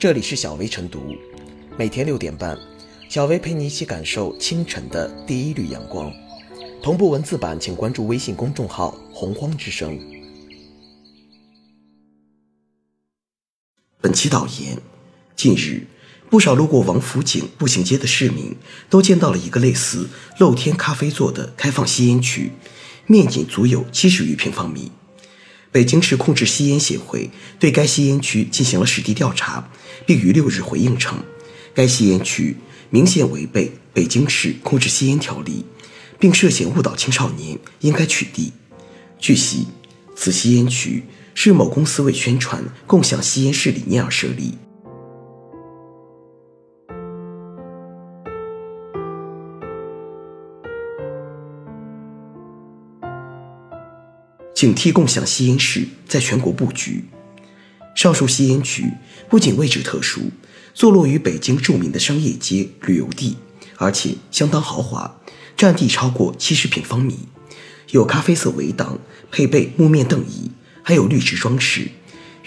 这里是小薇晨读，每天六点半，小薇陪你一起感受清晨的第一缕阳光。同步文字版，请关注微信公众号“洪荒之声”。本期导言：近日，不少路过王府井步行街的市民都见到了一个类似露天咖啡座的开放吸烟区，面积足有七十余平方米。北京市控制吸烟协会对该吸烟区进行了实地调查，并于六日回应称，该吸烟区明显违背北京市控制吸烟条例，并涉嫌误导青少年，应该取缔。据悉，此吸烟区是某公司为宣传共享吸烟室理念而设立。警惕共享吸烟室在全国布局。上述吸烟区不仅位置特殊，坐落于北京著名的商业街、旅游地，而且相当豪华，占地超过七十平方米，有咖啡色围挡，配备木面凳椅，还有绿植装饰，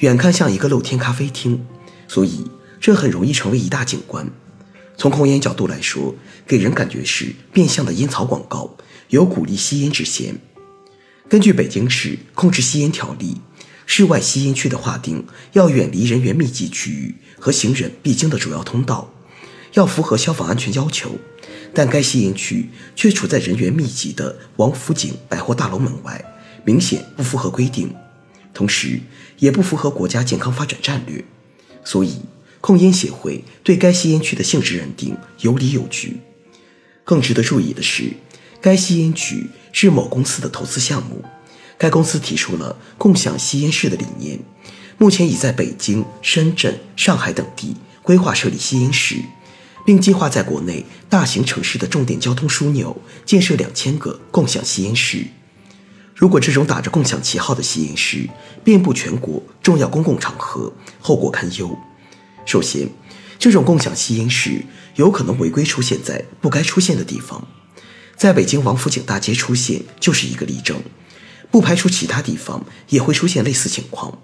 远看像一个露天咖啡厅，所以这很容易成为一大景观。从控烟角度来说，给人感觉是变相的烟草广告，有鼓励吸烟之嫌。根据北京市控制吸烟条例，室外吸烟区的划定要远离人员密集区域和行人必经的主要通道，要符合消防安全要求。但该吸烟区却处在人员密集的王府井百货大楼门外，明显不符合规定，同时也不符合国家健康发展战略。所以，控烟协会对该吸烟区的性质认定有理有据。更值得注意的是。该吸烟区是某公司的投资项目，该公司提出了共享吸烟室的理念，目前已在北京、深圳、上海等地规划设立吸烟室，并计划在国内大型城市的重点交通枢纽建设两千个共享吸烟室。如果这种打着共享旗号的吸烟室遍布全国重要公共场合，后果堪忧。首先，这种共享吸烟室有可能违规出现在不该出现的地方。在北京王府井大街出现就是一个例证，不排除其他地方也会出现类似情况。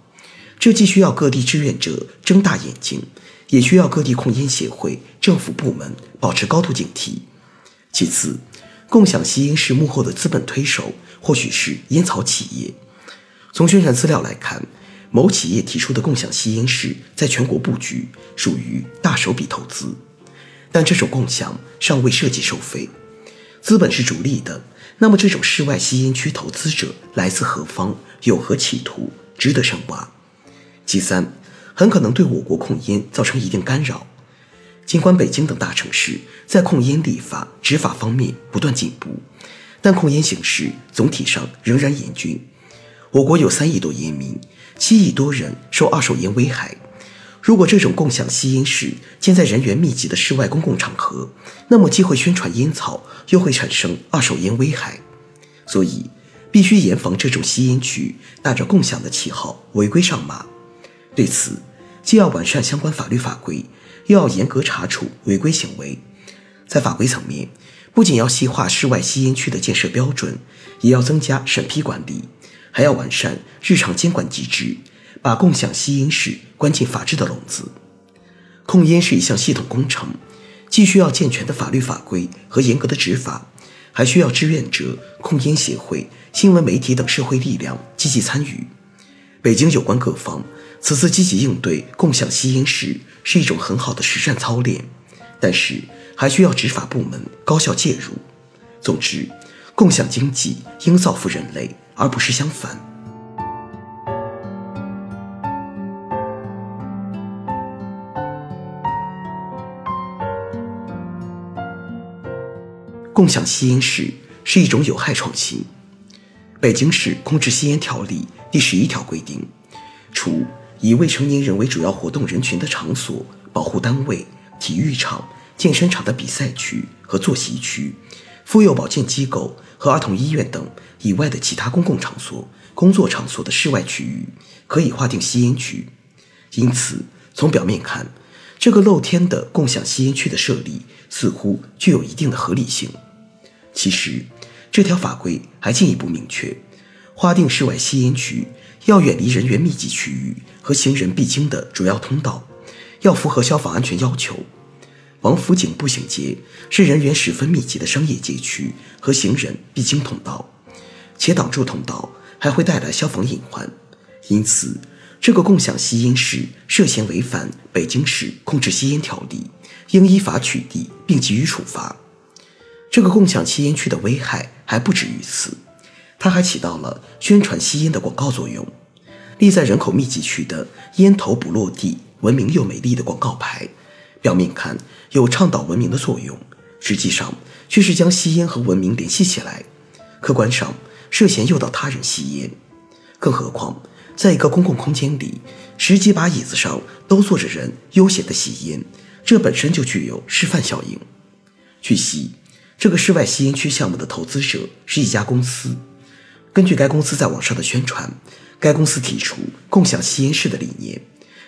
这既需要各地志愿者睁大眼睛，也需要各地控烟协会、政府部门保持高度警惕。其次，共享吸烟室幕后的资本推手或许是烟草企业。从宣传资料来看，某企业提出的共享吸烟室在全国布局，属于大手笔投资，但这种共享尚未涉及收费。资本是逐利的，那么这种室外吸烟区投资者来自何方，有何企图，值得深挖。其三，很可能对我国控烟造成一定干扰。尽管北京等大城市在控烟立法、执法方面不断进步，但控烟形势总体上仍然严峻。我国有三亿多烟民，七亿多人受二手烟危害。如果这种共享吸烟室建在人员密集的室外公共场合，那么既会宣传烟草，又会产生二手烟危害，所以必须严防这种吸烟区打着共享的旗号违规上马。对此，既要完善相关法律法规，又要严格查处违规行为。在法规层面，不仅要细化室外吸烟区的建设标准，也要增加审批管理，还要完善日常监管机制。把共享吸烟室关进法治的笼子。控烟是一项系统工程，既需要健全的法律法规和严格的执法，还需要志愿者、控烟协会、新闻媒体等社会力量积极参与。北京有关各方此次积极应对共享吸烟室是一种很好的实战操练，但是还需要执法部门高效介入。总之，共享经济应造福人类，而不是相反。共享吸烟室是一种有害创新。北京市控制吸烟条例第十一条规定，除以未成年人为主要活动人群的场所、保护单位、体育场、健身场的比赛区和坐席区、妇幼保健机构和儿童医院等以外的其他公共场所、工作场所的室外区域，可以划定吸烟区。因此，从表面看，这个露天的共享吸烟区的设立似乎具有一定的合理性。其实，这条法规还进一步明确，划定室外吸烟区要远离人员密集区域和行人必经的主要通道，要符合消防安全要求。王府井步行街是人员十分密集的商业街区和行人必经通道，且挡住通道还会带来消防隐患，因此这个共享吸烟室涉嫌违反北京市控制吸烟条例，应依法取缔并给予处罚。这个共享吸烟区的危害还不止于此，它还起到了宣传吸烟的广告作用。立在人口密集区的“烟头不落地，文明又美丽”的广告牌。表面看有倡导文明的作用，实际上却是将吸烟和文明联系起来，客观上涉嫌诱导他人吸烟。更何况，在一个公共空间里，十几把椅子上都坐着人，悠闲的吸烟，这本身就具有示范效应。据悉，这个室外吸烟区项目的投资者是一家公司。根据该公司在网上的宣传，该公司提出共享吸烟室的理念。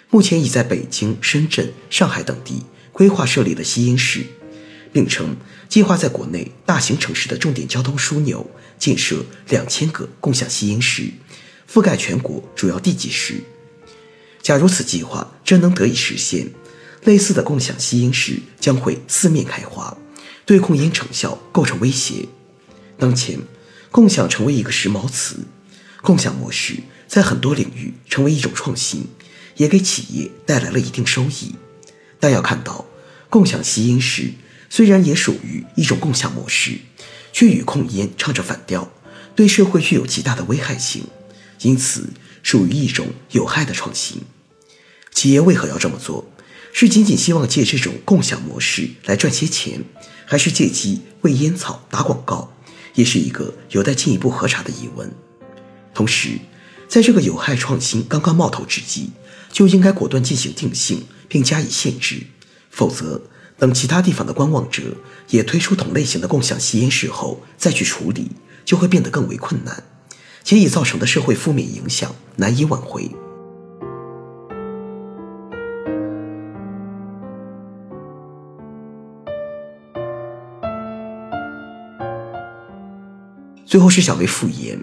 目前已在北京、深圳、上海等地规划设立了吸烟室，并称计划在国内大型城市的重点交通枢纽建设两千个共享吸烟室，覆盖全国主要地级市。假如此计划真能得以实现，类似的共享吸烟室将会四面开花，对控烟成效构成威胁。当前，共享成为一个时髦词，共享模式在很多领域成为一种创新。也给企业带来了一定收益，但要看到，共享吸烟室虽然也属于一种共享模式，却与控烟唱着反调，对社会具有极大的危害性，因此属于一种有害的创新。企业为何要这么做？是仅仅希望借这种共享模式来赚些钱，还是借机为烟草打广告？也是一个有待进一步核查的疑问。同时，在这个有害创新刚刚冒头之际，就应该果断进行定性并加以限制，否则等其他地方的观望者也推出同类型的共享吸烟室后再去处理，就会变得更为困难，且已造成的社会负面影响难以挽回。最后是小薇复言，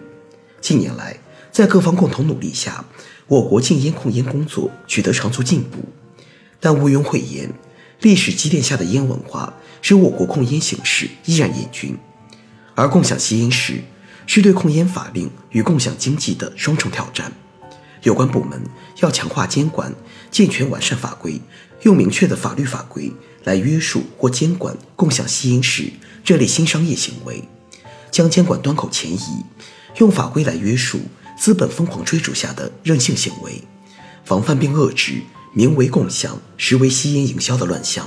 近年来在各方共同努力下。我国禁烟控烟工作取得长足进步，但毋庸讳言，历史积淀下的烟文化使我国控烟形势依然严峻。而共享吸烟室是对控烟法令与共享经济的双重挑战。有关部门要强化监管，健全完善法规，用明确的法律法规来约束或监管共享吸烟室这类新商业行为，将监管端口前移，用法规来约束。资本疯狂追逐下的任性行为，防范并遏制名为共享实为吸烟营销的乱象。